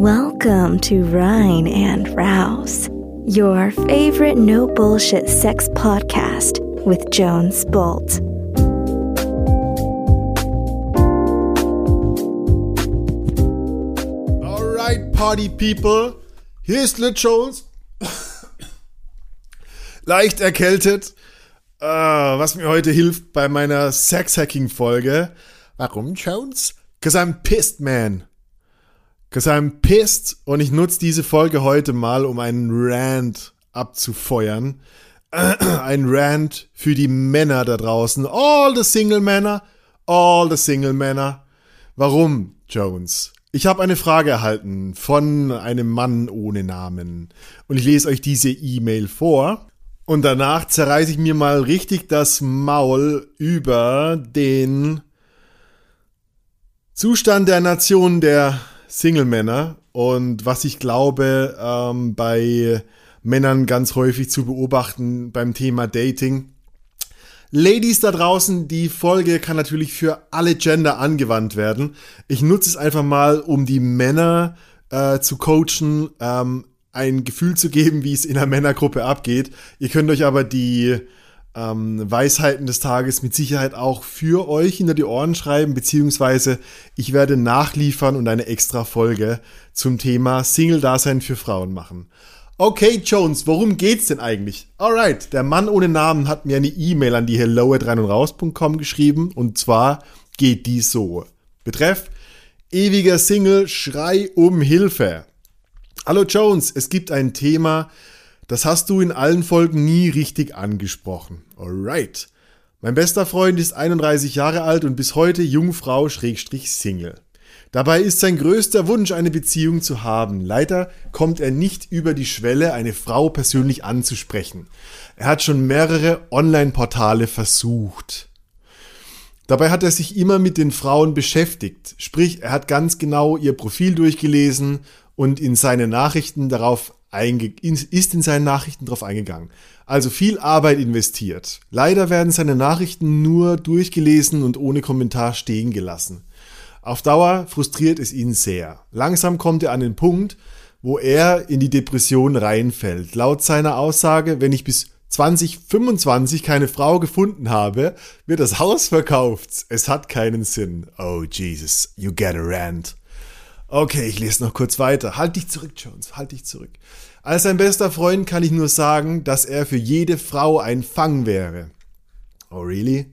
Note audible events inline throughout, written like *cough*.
Welcome to Rhine and Rouse, your favorite no bullshit sex podcast with Jones Bolt. Alright, Party People, hier ist Lit Jones. Leicht erkältet, äh, was mir heute hilft bei meiner Sex-Hacking-Folge. Warum, Jones? Cause I'm pissed, man. Cause I'm pissed und ich nutze diese Folge heute mal, um einen Rant abzufeuern. *clears throat* Ein Rant für die Männer da draußen. All the Single Männer. All the Single Männer. Warum, Jones? Ich habe eine Frage erhalten von einem Mann ohne Namen. Und ich lese euch diese E-Mail vor. Und danach zerreiße ich mir mal richtig das Maul über den Zustand der Nation der Single-Männer und was ich glaube ähm, bei Männern ganz häufig zu beobachten beim Thema Dating. Ladies da draußen, die Folge kann natürlich für alle Gender angewandt werden. Ich nutze es einfach mal, um die Männer äh, zu coachen, ähm, ein Gefühl zu geben, wie es in einer Männergruppe abgeht. Ihr könnt euch aber die ähm, Weisheiten des Tages mit Sicherheit auch für euch hinter die Ohren schreiben, beziehungsweise ich werde nachliefern und eine extra Folge zum Thema Single-Dasein für Frauen machen. Okay, Jones, worum geht's denn eigentlich? Alright, der Mann ohne Namen hat mir eine E-Mail an die hello at raus.com geschrieben und zwar geht die so. Betreff, ewiger Single, Schrei um Hilfe. Hallo Jones, es gibt ein Thema, das hast du in allen Folgen nie richtig angesprochen. Alright. Mein bester Freund ist 31 Jahre alt und bis heute Jungfrau Schrägstrich Single. Dabei ist sein größter Wunsch, eine Beziehung zu haben. Leider kommt er nicht über die Schwelle, eine Frau persönlich anzusprechen. Er hat schon mehrere Online-Portale versucht. Dabei hat er sich immer mit den Frauen beschäftigt. Sprich, er hat ganz genau ihr Profil durchgelesen und in seine Nachrichten darauf ist in seinen Nachrichten drauf eingegangen. Also viel Arbeit investiert. Leider werden seine Nachrichten nur durchgelesen und ohne Kommentar stehen gelassen. Auf Dauer frustriert es ihn sehr. Langsam kommt er an den Punkt, wo er in die Depression reinfällt. Laut seiner Aussage, wenn ich bis 2025 keine Frau gefunden habe, wird das Haus verkauft. Es hat keinen Sinn. Oh Jesus, you get a rant. Okay, ich lese noch kurz weiter. Halt dich zurück, Jones, halt dich zurück. Als sein bester Freund kann ich nur sagen, dass er für jede Frau ein Fang wäre. Oh, really?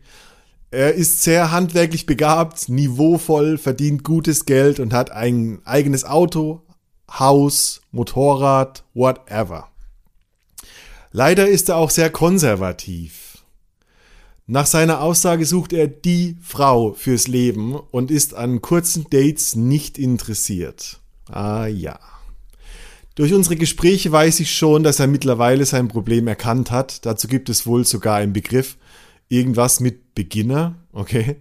Er ist sehr handwerklich begabt, niveauvoll, verdient gutes Geld und hat ein eigenes Auto, Haus, Motorrad, whatever. Leider ist er auch sehr konservativ. Nach seiner Aussage sucht er die Frau fürs Leben und ist an kurzen Dates nicht interessiert. Ah ja. Durch unsere Gespräche weiß ich schon, dass er mittlerweile sein Problem erkannt hat. Dazu gibt es wohl sogar einen Begriff. Irgendwas mit Beginner, okay?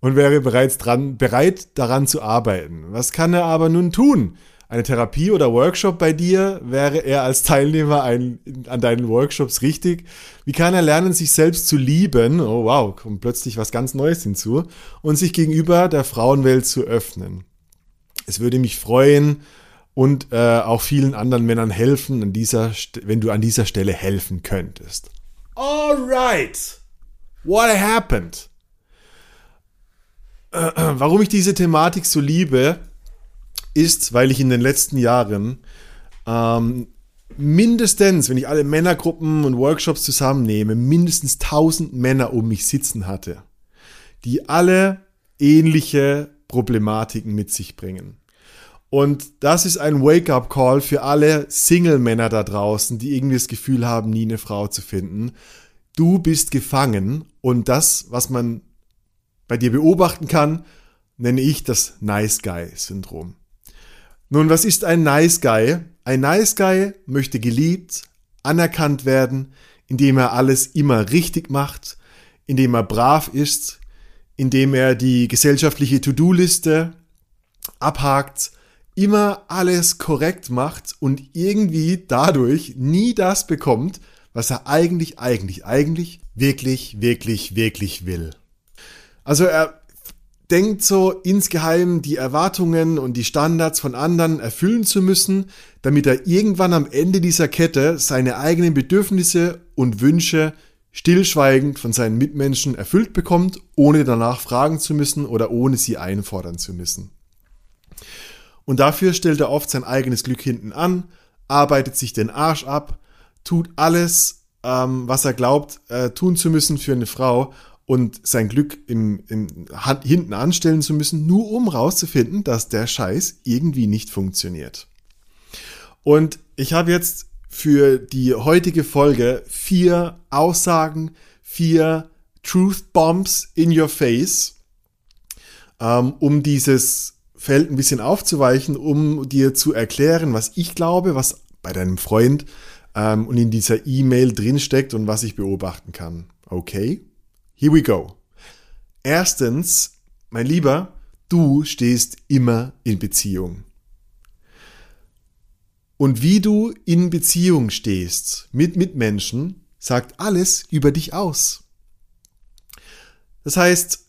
Und wäre bereits dran, bereit daran zu arbeiten. Was kann er aber nun tun? Eine Therapie oder Workshop bei dir? Wäre er als Teilnehmer ein, an deinen Workshops richtig? Wie kann er lernen, sich selbst zu lieben? Oh wow, kommt plötzlich was ganz Neues hinzu. Und sich gegenüber der Frauenwelt zu öffnen. Es würde mich freuen und äh, auch vielen anderen Männern helfen, an dieser, wenn du an dieser Stelle helfen könntest. Alright. What happened? Äh, äh, warum ich diese Thematik so liebe, ist, weil ich in den letzten Jahren ähm, mindestens, wenn ich alle Männergruppen und Workshops zusammennehme, mindestens 1000 Männer um mich sitzen hatte, die alle ähnliche Problematiken mit sich bringen. Und das ist ein Wake-up-Call für alle Single-Männer da draußen, die irgendwie das Gefühl haben, nie eine Frau zu finden. Du bist gefangen und das, was man bei dir beobachten kann, nenne ich das Nice Guy-Syndrom. Nun, was ist ein Nice Guy? Ein Nice Guy möchte geliebt, anerkannt werden, indem er alles immer richtig macht, indem er brav ist, indem er die gesellschaftliche To-Do-Liste abhakt, immer alles korrekt macht und irgendwie dadurch nie das bekommt, was er eigentlich, eigentlich, eigentlich wirklich, wirklich, wirklich will. Also er denkt so insgeheim die Erwartungen und die Standards von anderen erfüllen zu müssen, damit er irgendwann am Ende dieser Kette seine eigenen Bedürfnisse und Wünsche stillschweigend von seinen Mitmenschen erfüllt bekommt, ohne danach fragen zu müssen oder ohne sie einfordern zu müssen. Und dafür stellt er oft sein eigenes Glück hinten an, arbeitet sich den Arsch ab, tut alles, ähm, was er glaubt, äh, tun zu müssen für eine Frau und sein Glück im, im hinten anstellen zu müssen, nur um rauszufinden, dass der Scheiß irgendwie nicht funktioniert. Und ich habe jetzt für die heutige Folge vier Aussagen, vier Truth Bombs in your face, ähm, um dieses Feld ein bisschen aufzuweichen, um dir zu erklären, was ich glaube, was bei deinem Freund ähm, und in dieser E-Mail drinsteckt und was ich beobachten kann. Okay? Here we go. Erstens, mein Lieber, du stehst immer in Beziehung. Und wie du in Beziehung stehst mit Mitmenschen, sagt alles über dich aus. Das heißt,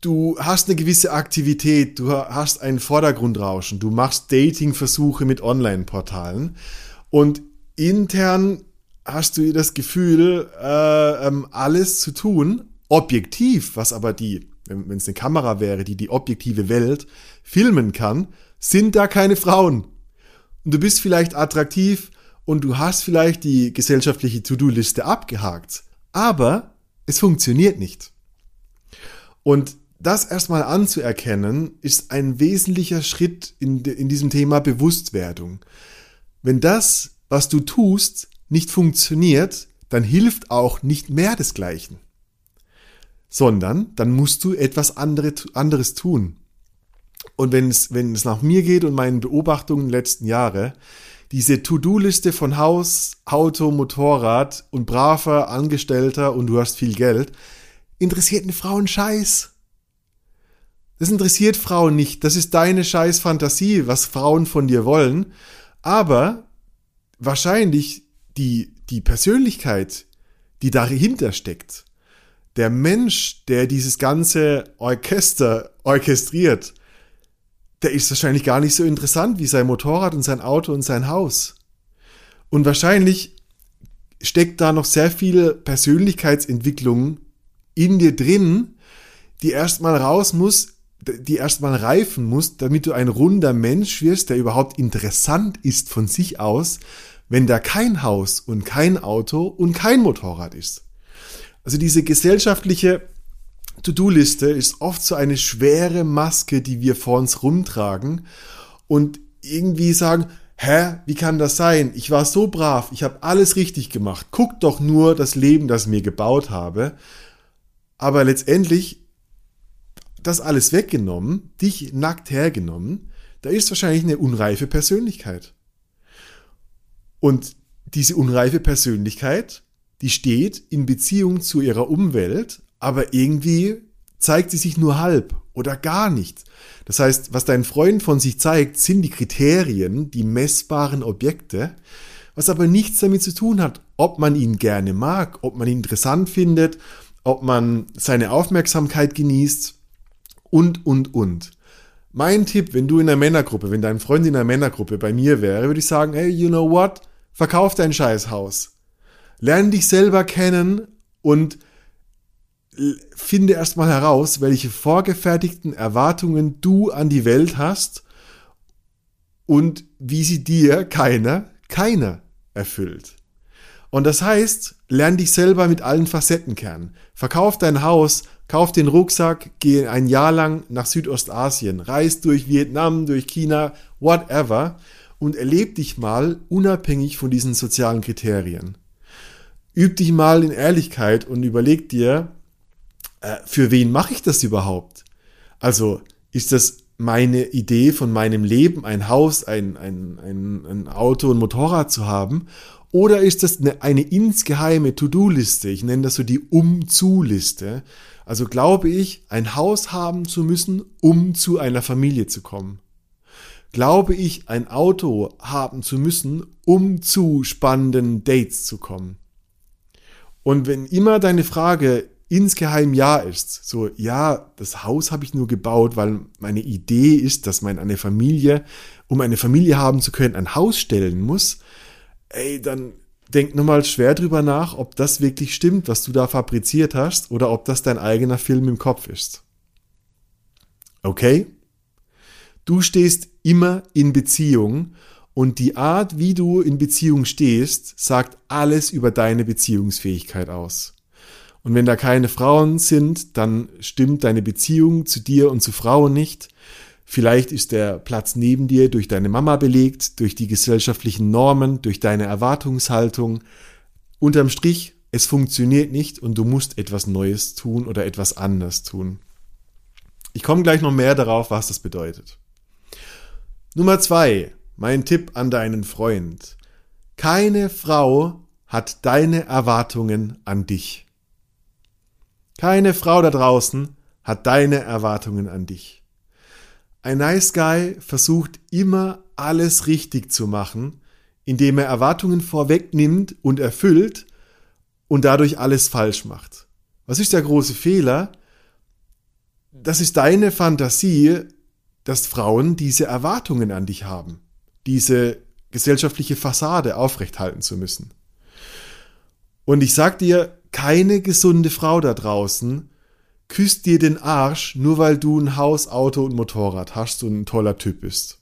du hast eine gewisse Aktivität, du hast ein Vordergrundrauschen, du machst Datingversuche mit Online-Portalen und intern hast du das Gefühl, äh, ähm, alles zu tun, objektiv, was aber die, wenn es eine Kamera wäre, die die objektive Welt filmen kann, sind da keine Frauen. Und du bist vielleicht attraktiv und du hast vielleicht die gesellschaftliche To-Do-Liste abgehakt, aber es funktioniert nicht. Und das erstmal anzuerkennen, ist ein wesentlicher Schritt in, in diesem Thema Bewusstwerdung. Wenn das, was du tust, nicht funktioniert, dann hilft auch nicht mehr desgleichen. Sondern dann musst du etwas anderes tun. Und wenn es, wenn es nach mir geht und meinen Beobachtungen letzten Jahre, diese To-Do-Liste von Haus, Auto, Motorrad und braver Angestellter und du hast viel Geld, interessiert eine Frau einen Scheiß. Das interessiert Frauen nicht. Das ist deine scheiß Fantasie, was Frauen von dir wollen. Aber wahrscheinlich die, die Persönlichkeit, die dahinter steckt, der Mensch, der dieses ganze Orchester orchestriert, der ist wahrscheinlich gar nicht so interessant wie sein Motorrad und sein Auto und sein Haus. Und wahrscheinlich steckt da noch sehr viel Persönlichkeitsentwicklung in dir drin, die erstmal raus muss, die erstmal reifen muss, damit du ein runder Mensch wirst, der überhaupt interessant ist von sich aus, wenn da kein Haus und kein Auto und kein Motorrad ist. Also diese gesellschaftliche To-Do-Liste ist oft so eine schwere Maske, die wir vor uns rumtragen und irgendwie sagen, hä, wie kann das sein? Ich war so brav, ich habe alles richtig gemacht. Guck doch nur das Leben, das mir gebaut habe. Aber letztendlich das alles weggenommen, dich nackt hergenommen, da ist wahrscheinlich eine unreife Persönlichkeit. Und diese unreife Persönlichkeit, die steht in Beziehung zu ihrer Umwelt, aber irgendwie zeigt sie sich nur halb oder gar nicht. Das heißt, was dein Freund von sich zeigt, sind die Kriterien, die messbaren Objekte, was aber nichts damit zu tun hat, ob man ihn gerne mag, ob man ihn interessant findet, ob man seine Aufmerksamkeit genießt und, und, und. Mein Tipp, wenn du in einer Männergruppe, wenn dein Freund in einer Männergruppe bei mir wäre, würde ich sagen, hey, you know what? Verkauf dein Scheißhaus. Lerne dich selber kennen und finde erstmal heraus, welche vorgefertigten Erwartungen du an die Welt hast und wie sie dir keiner, keiner erfüllt. Und das heißt, lern dich selber mit allen Facetten kennen. Verkauf dein Haus, kauf den Rucksack, geh ein Jahr lang nach Südostasien, reis durch Vietnam, durch China, whatever und erleb dich mal unabhängig von diesen sozialen Kriterien. Üb dich mal in Ehrlichkeit und überleg dir, äh, für wen mache ich das überhaupt? Also ist das meine Idee von meinem Leben, ein Haus, ein, ein, ein, ein Auto, ein Motorrad zu haben? Oder ist das eine, eine insgeheime To-Do-Liste? Ich nenne das so die Um-zu-Liste. Also glaube ich, ein Haus haben zu müssen, um zu einer Familie zu kommen glaube ich, ein Auto haben zu müssen, um zu spannenden Dates zu kommen. Und wenn immer deine Frage insgeheim ja ist. So, ja, das Haus habe ich nur gebaut, weil meine Idee ist, dass man eine Familie, um eine Familie haben zu können, ein Haus stellen muss. Ey, dann denk nochmal schwer drüber nach, ob das wirklich stimmt, was du da fabriziert hast, oder ob das dein eigener Film im Kopf ist. Okay? Du stehst immer in Beziehung und die Art, wie du in Beziehung stehst, sagt alles über deine Beziehungsfähigkeit aus. Und wenn da keine Frauen sind, dann stimmt deine Beziehung zu dir und zu Frauen nicht. Vielleicht ist der Platz neben dir durch deine Mama belegt, durch die gesellschaftlichen Normen, durch deine Erwartungshaltung. Unterm Strich, es funktioniert nicht und du musst etwas Neues tun oder etwas anders tun. Ich komme gleich noch mehr darauf, was das bedeutet. Nummer zwei, mein Tipp an deinen Freund. Keine Frau hat deine Erwartungen an dich. Keine Frau da draußen hat deine Erwartungen an dich. Ein Nice Guy versucht immer alles richtig zu machen, indem er Erwartungen vorwegnimmt und erfüllt und dadurch alles falsch macht. Was ist der große Fehler? Das ist deine Fantasie, dass Frauen diese Erwartungen an dich haben, diese gesellschaftliche Fassade aufrechthalten zu müssen. Und ich sag dir, keine gesunde Frau da draußen küsst dir den Arsch, nur weil du ein Haus, Auto und Motorrad hast und ein toller Typ bist.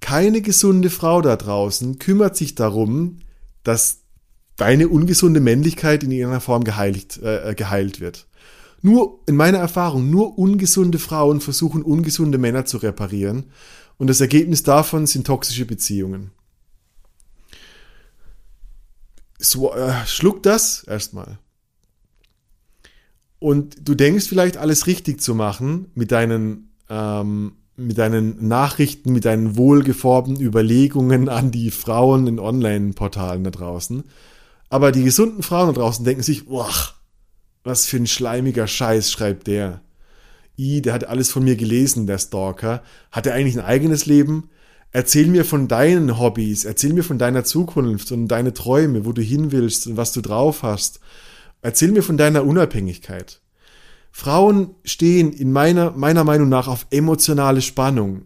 Keine gesunde Frau da draußen kümmert sich darum, dass deine ungesunde Männlichkeit in irgendeiner Form geheilt, äh, geheilt wird. Nur, in meiner Erfahrung, nur ungesunde Frauen versuchen ungesunde Männer zu reparieren und das Ergebnis davon sind toxische Beziehungen so, äh, schluck das erstmal. Und du denkst vielleicht alles richtig zu machen mit deinen, ähm, mit deinen Nachrichten, mit deinen wohlgeformten Überlegungen an die Frauen in Online-Portalen da draußen. Aber die gesunden Frauen da draußen denken sich, boah, was für ein schleimiger Scheiß schreibt der. I, der hat alles von mir gelesen, der Stalker. Hat er eigentlich ein eigenes Leben? Erzähl mir von deinen Hobbys, erzähl mir von deiner Zukunft und deine Träume, wo du hin willst und was du drauf hast. Erzähl mir von deiner Unabhängigkeit. Frauen stehen in meiner, meiner Meinung nach auf emotionale Spannung.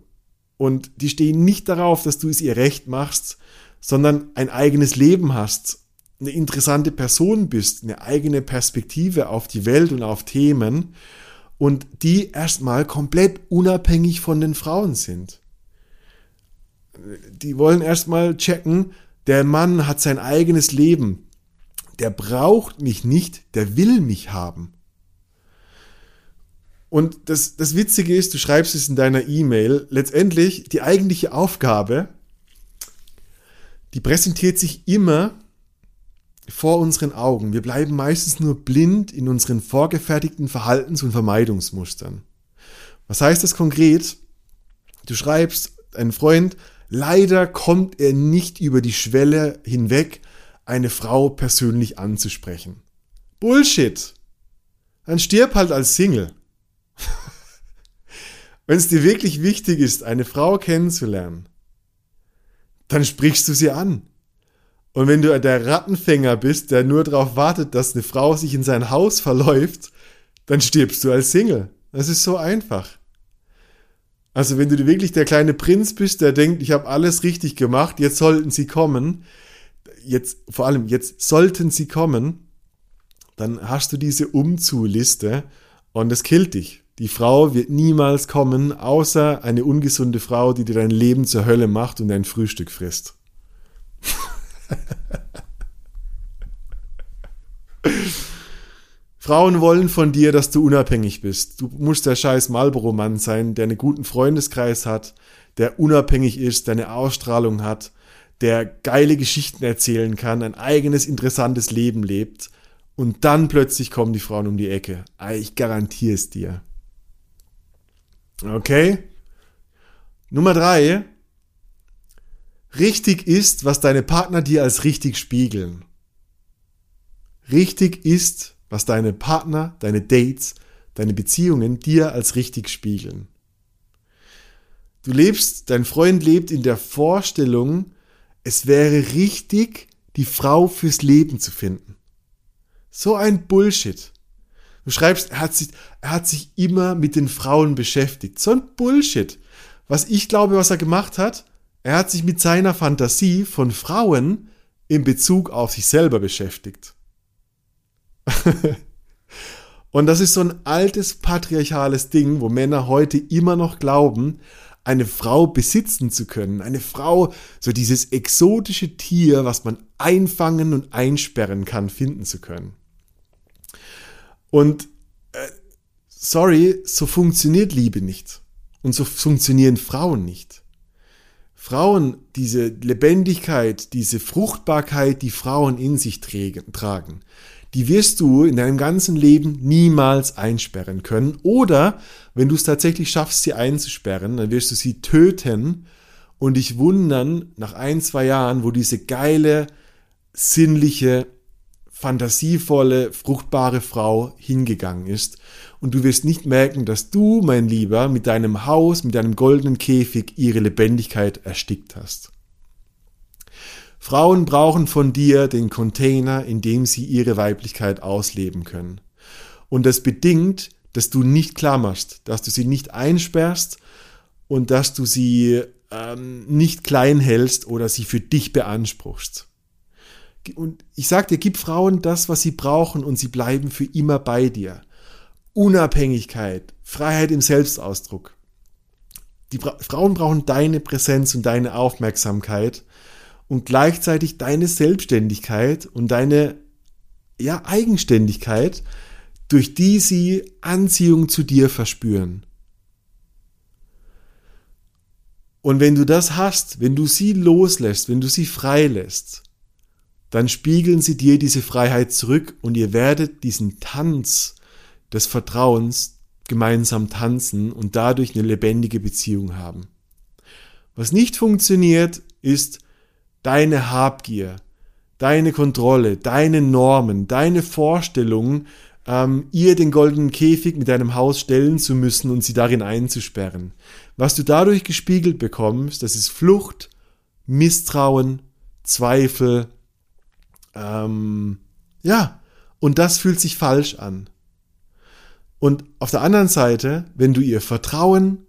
Und die stehen nicht darauf, dass du es ihr recht machst, sondern ein eigenes Leben hast, eine interessante Person bist, eine eigene Perspektive auf die Welt und auf Themen und die erstmal komplett unabhängig von den Frauen sind die wollen erstmal checken, der Mann hat sein eigenes Leben. Der braucht mich nicht, der will mich haben. Und das, das Witzige ist, du schreibst es in deiner E-Mail, letztendlich die eigentliche Aufgabe, die präsentiert sich immer vor unseren Augen. Wir bleiben meistens nur blind in unseren vorgefertigten Verhaltens- und Vermeidungsmustern. Was heißt das konkret? Du schreibst, ein Freund Leider kommt er nicht über die Schwelle hinweg, eine Frau persönlich anzusprechen. Bullshit. Dann stirb halt als Single. *laughs* Wenn es dir wirklich wichtig ist, eine Frau kennenzulernen, dann sprichst du sie an. Und wenn du der Rattenfänger bist, der nur darauf wartet, dass eine Frau sich in sein Haus verläuft, dann stirbst du als Single. Das ist so einfach. Also wenn du wirklich der kleine Prinz bist, der denkt, ich habe alles richtig gemacht, jetzt sollten sie kommen, jetzt vor allem jetzt sollten sie kommen, dann hast du diese Umzuliste und es killt dich. Die Frau wird niemals kommen, außer eine ungesunde Frau, die dir dein Leben zur Hölle macht und dein Frühstück frisst. *laughs* Frauen wollen von dir, dass du unabhängig bist. Du musst der scheiß Marlboro-Mann sein, der einen guten Freundeskreis hat, der unabhängig ist, der eine Ausstrahlung hat, der geile Geschichten erzählen kann, ein eigenes interessantes Leben lebt. Und dann plötzlich kommen die Frauen um die Ecke. Ich garantiere es dir. Okay? Nummer drei. Richtig ist, was deine Partner dir als richtig spiegeln. Richtig ist, was deine Partner, deine Dates, deine Beziehungen dir als richtig spiegeln. Du lebst, dein Freund lebt in der Vorstellung, es wäre richtig, die Frau fürs Leben zu finden. So ein Bullshit. Du schreibst, er hat sich, er hat sich immer mit den Frauen beschäftigt. So ein Bullshit. Was ich glaube, was er gemacht hat, er hat sich mit seiner Fantasie von Frauen in Bezug auf sich selber beschäftigt. *laughs* Und das ist so ein altes patriarchales Ding, wo Männer heute immer noch glauben, eine Frau besitzen zu können. Eine Frau, so dieses exotische Tier, was man einfangen und einsperren kann, finden zu können. Und äh, sorry, so funktioniert Liebe nicht. Und so funktionieren Frauen nicht. Frauen, diese Lebendigkeit, diese Fruchtbarkeit, die Frauen in sich tragen, die wirst du in deinem ganzen Leben niemals einsperren können. Oder wenn du es tatsächlich schaffst, sie einzusperren, dann wirst du sie töten und dich wundern nach ein, zwei Jahren, wo diese geile, sinnliche, fantasievolle, fruchtbare Frau hingegangen ist. Und du wirst nicht merken, dass du, mein Lieber, mit deinem Haus, mit deinem goldenen Käfig ihre Lebendigkeit erstickt hast. Frauen brauchen von dir den Container, in dem sie ihre Weiblichkeit ausleben können. Und das bedingt, dass du nicht klar machst, dass du sie nicht einsperrst und dass du sie ähm, nicht klein hältst oder sie für dich beanspruchst. Und ich sag dir, gib Frauen das, was sie brauchen und sie bleiben für immer bei dir. Unabhängigkeit, Freiheit im Selbstausdruck. Die Bra Frauen brauchen deine Präsenz und deine Aufmerksamkeit und gleichzeitig deine Selbstständigkeit und deine ja, Eigenständigkeit, durch die sie Anziehung zu dir verspüren. Und wenn du das hast, wenn du sie loslässt, wenn du sie freilässt, dann spiegeln sie dir diese Freiheit zurück und ihr werdet diesen Tanz des Vertrauens gemeinsam tanzen und dadurch eine lebendige Beziehung haben. Was nicht funktioniert, ist, deine Habgier, deine Kontrolle, deine Normen, deine Vorstellungen, ähm, ihr den goldenen Käfig mit deinem Haus stellen zu müssen und sie darin einzusperren. Was du dadurch gespiegelt bekommst, das ist Flucht, Misstrauen, Zweifel, ähm, ja, und das fühlt sich falsch an. Und auf der anderen Seite, wenn du ihr Vertrauen,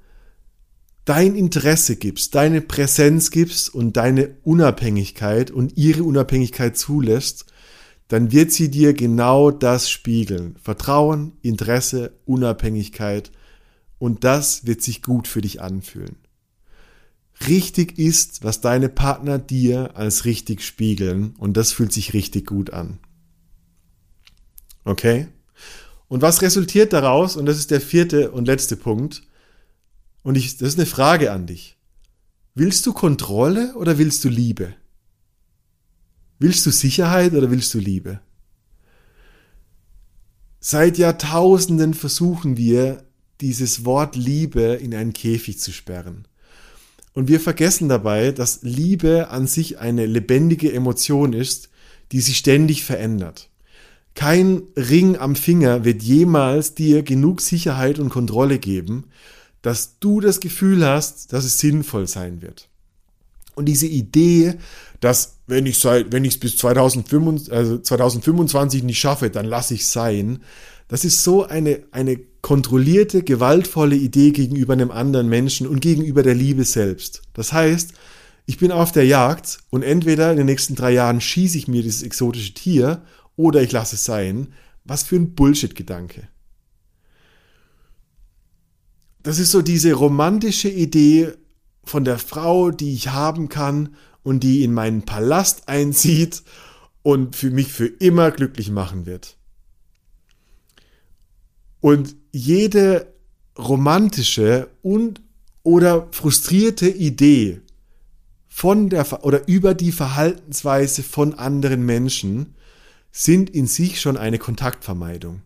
dein Interesse gibst, deine Präsenz gibst und deine Unabhängigkeit und ihre Unabhängigkeit zulässt, dann wird sie dir genau das spiegeln. Vertrauen, Interesse, Unabhängigkeit und das wird sich gut für dich anfühlen. Richtig ist, was deine Partner dir als richtig spiegeln und das fühlt sich richtig gut an. Okay? Und was resultiert daraus, und das ist der vierte und letzte Punkt, und ich, das ist eine Frage an dich. Willst du Kontrolle oder willst du Liebe? Willst du Sicherheit oder willst du Liebe? Seit Jahrtausenden versuchen wir, dieses Wort Liebe in einen Käfig zu sperren. Und wir vergessen dabei, dass Liebe an sich eine lebendige Emotion ist, die sich ständig verändert. Kein Ring am Finger wird jemals dir genug Sicherheit und Kontrolle geben, dass du das Gefühl hast, dass es sinnvoll sein wird. Und diese Idee, dass wenn ich es bis 2025, also 2025 nicht schaffe, dann lasse ich sein, das ist so eine, eine kontrollierte, gewaltvolle Idee gegenüber einem anderen Menschen und gegenüber der Liebe selbst. Das heißt, ich bin auf der Jagd und entweder in den nächsten drei Jahren schieße ich mir dieses exotische Tier oder ich lasse es sein. Was für ein Bullshit-Gedanke das ist so diese romantische Idee von der Frau, die ich haben kann und die in meinen Palast *laughs* einzieht und für mich für immer glücklich machen wird. Und jede romantische und oder frustrierte Idee von der oder über die Verhaltensweise von anderen Menschen sind in sich schon eine Kontaktvermeidung.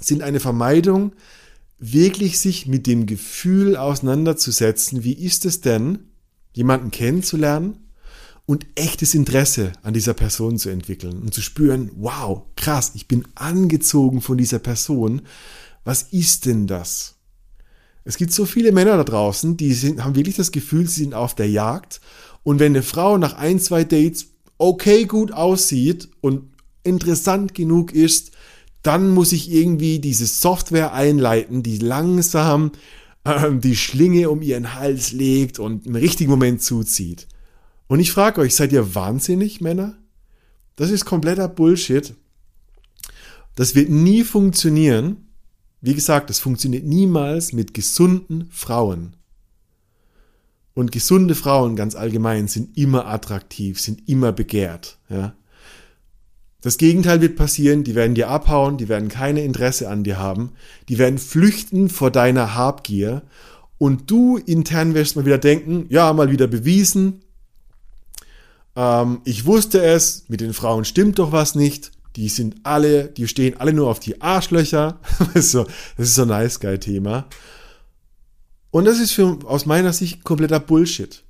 Sind eine Vermeidung wirklich sich mit dem Gefühl auseinanderzusetzen, wie ist es denn, jemanden kennenzulernen und echtes Interesse an dieser Person zu entwickeln und zu spüren, wow, krass, ich bin angezogen von dieser Person. Was ist denn das? Es gibt so viele Männer da draußen, die sind, haben wirklich das Gefühl, sie sind auf der Jagd. Und wenn eine Frau nach ein, zwei Dates okay gut aussieht und interessant genug ist, dann muss ich irgendwie diese Software einleiten, die langsam ähm, die Schlinge um ihren Hals legt und im richtigen Moment zuzieht. Und ich frage euch, seid ihr wahnsinnig, Männer? Das ist kompletter Bullshit. Das wird nie funktionieren. Wie gesagt, das funktioniert niemals mit gesunden Frauen. Und gesunde Frauen ganz allgemein sind immer attraktiv, sind immer begehrt. Ja? Das Gegenteil wird passieren, die werden dir abhauen, die werden keine Interesse an dir haben, die werden flüchten vor deiner Habgier und du intern wirst mal wieder denken, ja, mal wieder bewiesen, ähm, ich wusste es, mit den Frauen stimmt doch was nicht, die sind alle, die stehen alle nur auf die Arschlöcher, *laughs* das ist so, ein nice guy Thema. Und das ist für, aus meiner Sicht kompletter Bullshit.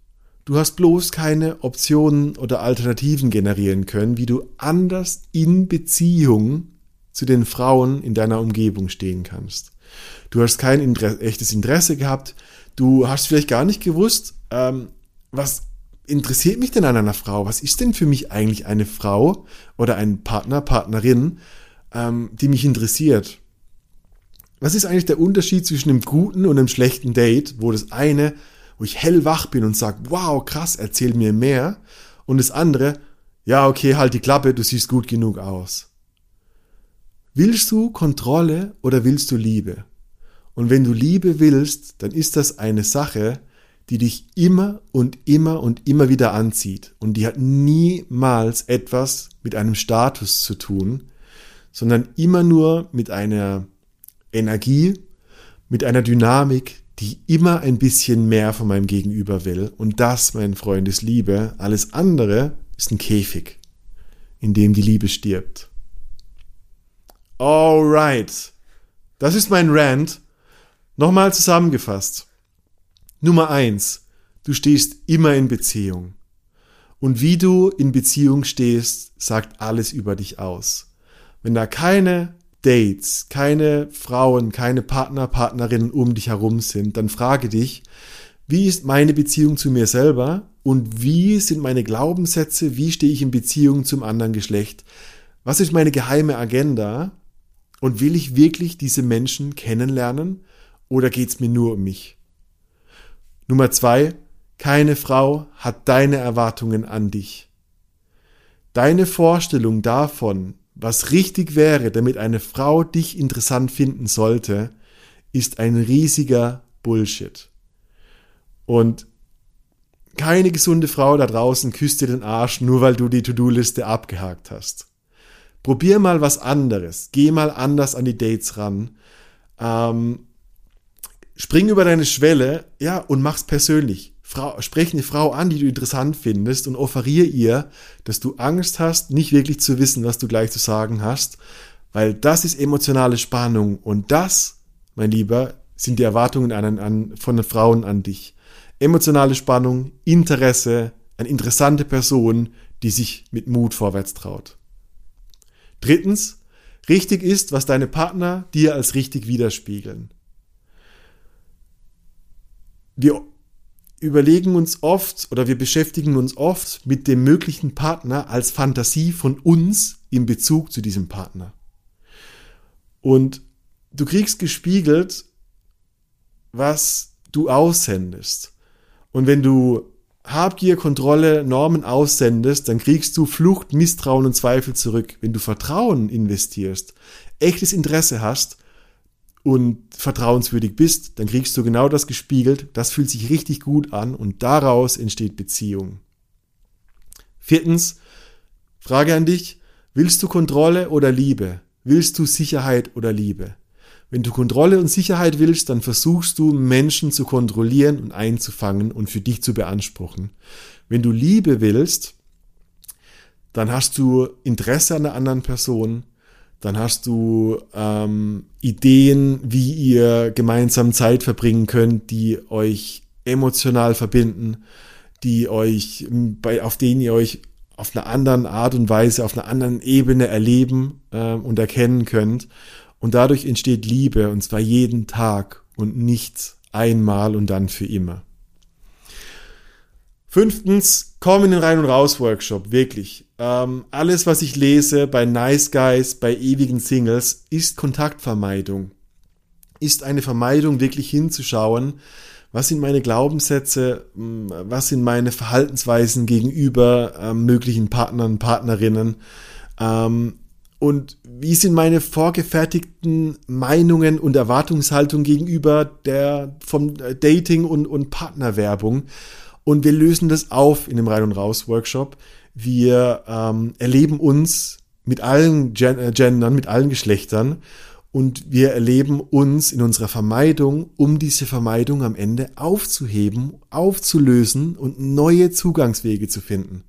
Du hast bloß keine Optionen oder Alternativen generieren können, wie du anders in Beziehung zu den Frauen in deiner Umgebung stehen kannst. Du hast kein Inter echtes Interesse gehabt. Du hast vielleicht gar nicht gewusst, ähm, was interessiert mich denn an einer Frau? Was ist denn für mich eigentlich eine Frau oder ein Partner, Partnerin, ähm, die mich interessiert? Was ist eigentlich der Unterschied zwischen einem guten und einem schlechten Date, wo das eine wo ich hellwach bin und sage, wow, krass, erzähl mir mehr. Und das andere, ja, okay, halt die Klappe, du siehst gut genug aus. Willst du Kontrolle oder willst du Liebe? Und wenn du Liebe willst, dann ist das eine Sache, die dich immer und immer und immer wieder anzieht. Und die hat niemals etwas mit einem Status zu tun, sondern immer nur mit einer Energie, mit einer Dynamik, die immer ein bisschen mehr von meinem Gegenüber will. Und das, mein Freund, ist Liebe. Alles andere ist ein Käfig, in dem die Liebe stirbt. Alright. Das ist mein Rant. Nochmal zusammengefasst. Nummer eins. Du stehst immer in Beziehung. Und wie du in Beziehung stehst, sagt alles über dich aus. Wenn da keine Dates, keine Frauen, keine Partner, Partnerinnen um dich herum sind, dann frage dich, wie ist meine Beziehung zu mir selber und wie sind meine Glaubenssätze, wie stehe ich in Beziehung zum anderen Geschlecht? Was ist meine geheime Agenda? Und will ich wirklich diese Menschen kennenlernen oder geht's mir nur um mich? Nummer zwei, keine Frau hat deine Erwartungen an dich. Deine Vorstellung davon, was richtig wäre, damit eine Frau dich interessant finden sollte, ist ein riesiger Bullshit. Und keine gesunde Frau da draußen küsst dir den Arsch, nur weil du die To-Do-Liste abgehakt hast. Probier mal was anderes. Geh mal anders an die Dates ran. Ähm, spring über deine Schwelle, ja, und mach's persönlich. Frau, sprech eine Frau an, die du interessant findest und offerier ihr, dass du Angst hast, nicht wirklich zu wissen, was du gleich zu sagen hast, weil das ist emotionale Spannung und das, mein Lieber, sind die Erwartungen an, an, von den Frauen an dich. Emotionale Spannung, Interesse, eine interessante Person, die sich mit Mut vorwärts traut. Drittens, richtig ist, was deine Partner dir als richtig widerspiegeln. Wir überlegen uns oft oder wir beschäftigen uns oft mit dem möglichen Partner als Fantasie von uns in Bezug zu diesem Partner. Und du kriegst gespiegelt, was du aussendest. Und wenn du Habgier, Kontrolle, Normen aussendest, dann kriegst du Flucht, Misstrauen und Zweifel zurück. Wenn du Vertrauen investierst, echtes Interesse hast, und vertrauenswürdig bist, dann kriegst du genau das gespiegelt, das fühlt sich richtig gut an und daraus entsteht Beziehung. Viertens, Frage an dich, willst du Kontrolle oder Liebe? Willst du Sicherheit oder Liebe? Wenn du Kontrolle und Sicherheit willst, dann versuchst du Menschen zu kontrollieren und einzufangen und für dich zu beanspruchen. Wenn du Liebe willst, dann hast du Interesse an der anderen Person, dann hast du ähm, Ideen, wie ihr gemeinsam Zeit verbringen könnt, die euch emotional verbinden, die euch, bei, auf denen ihr euch auf einer anderen Art und Weise, auf einer anderen Ebene erleben äh, und erkennen könnt. Und dadurch entsteht Liebe, und zwar jeden Tag und nicht einmal und dann für immer. Fünftens, komm in den Rein- und Raus-Workshop, wirklich. Ähm, alles, was ich lese bei Nice Guys, bei ewigen Singles, ist Kontaktvermeidung. Ist eine Vermeidung, wirklich hinzuschauen, was sind meine Glaubenssätze, was sind meine Verhaltensweisen gegenüber ähm, möglichen Partnern, Partnerinnen ähm, und wie sind meine vorgefertigten Meinungen und Erwartungshaltungen gegenüber der vom Dating und, und Partnerwerbung und wir lösen das auf in dem Rein- und Raus-Workshop. Wir ähm, erleben uns mit allen Gen äh, Gendern, mit allen Geschlechtern und wir erleben uns in unserer Vermeidung, um diese Vermeidung am Ende aufzuheben, aufzulösen und neue Zugangswege zu finden.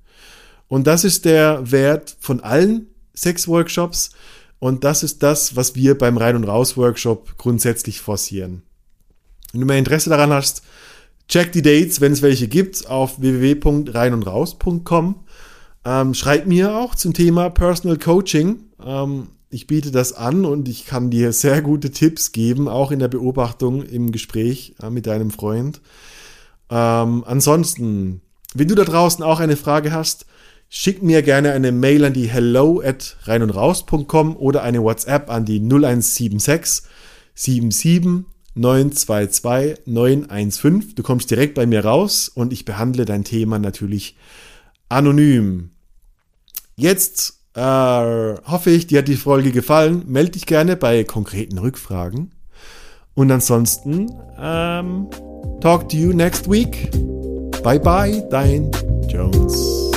Und das ist der Wert von allen Sex-Workshops und das ist das, was wir beim Rein- und Raus-Workshop grundsätzlich forcieren. Wenn du mehr Interesse daran hast, check die Dates, wenn es welche gibt, auf www.reinundraus.com. Ähm, schreib mir auch zum Thema Personal Coaching. Ähm, ich biete das an und ich kann dir sehr gute Tipps geben, auch in der Beobachtung im Gespräch äh, mit deinem Freund. Ähm, ansonsten, wenn du da draußen auch eine Frage hast, schick mir gerne eine Mail an die hello at reinundraus.com oder eine WhatsApp an die 0176 77 922 915. Du kommst direkt bei mir raus und ich behandle dein Thema natürlich anonym. Jetzt äh, hoffe ich, dir hat die Folge gefallen. Meld dich gerne bei konkreten Rückfragen. Und ansonsten, ähm, talk to you next week. Bye bye, dein Jones.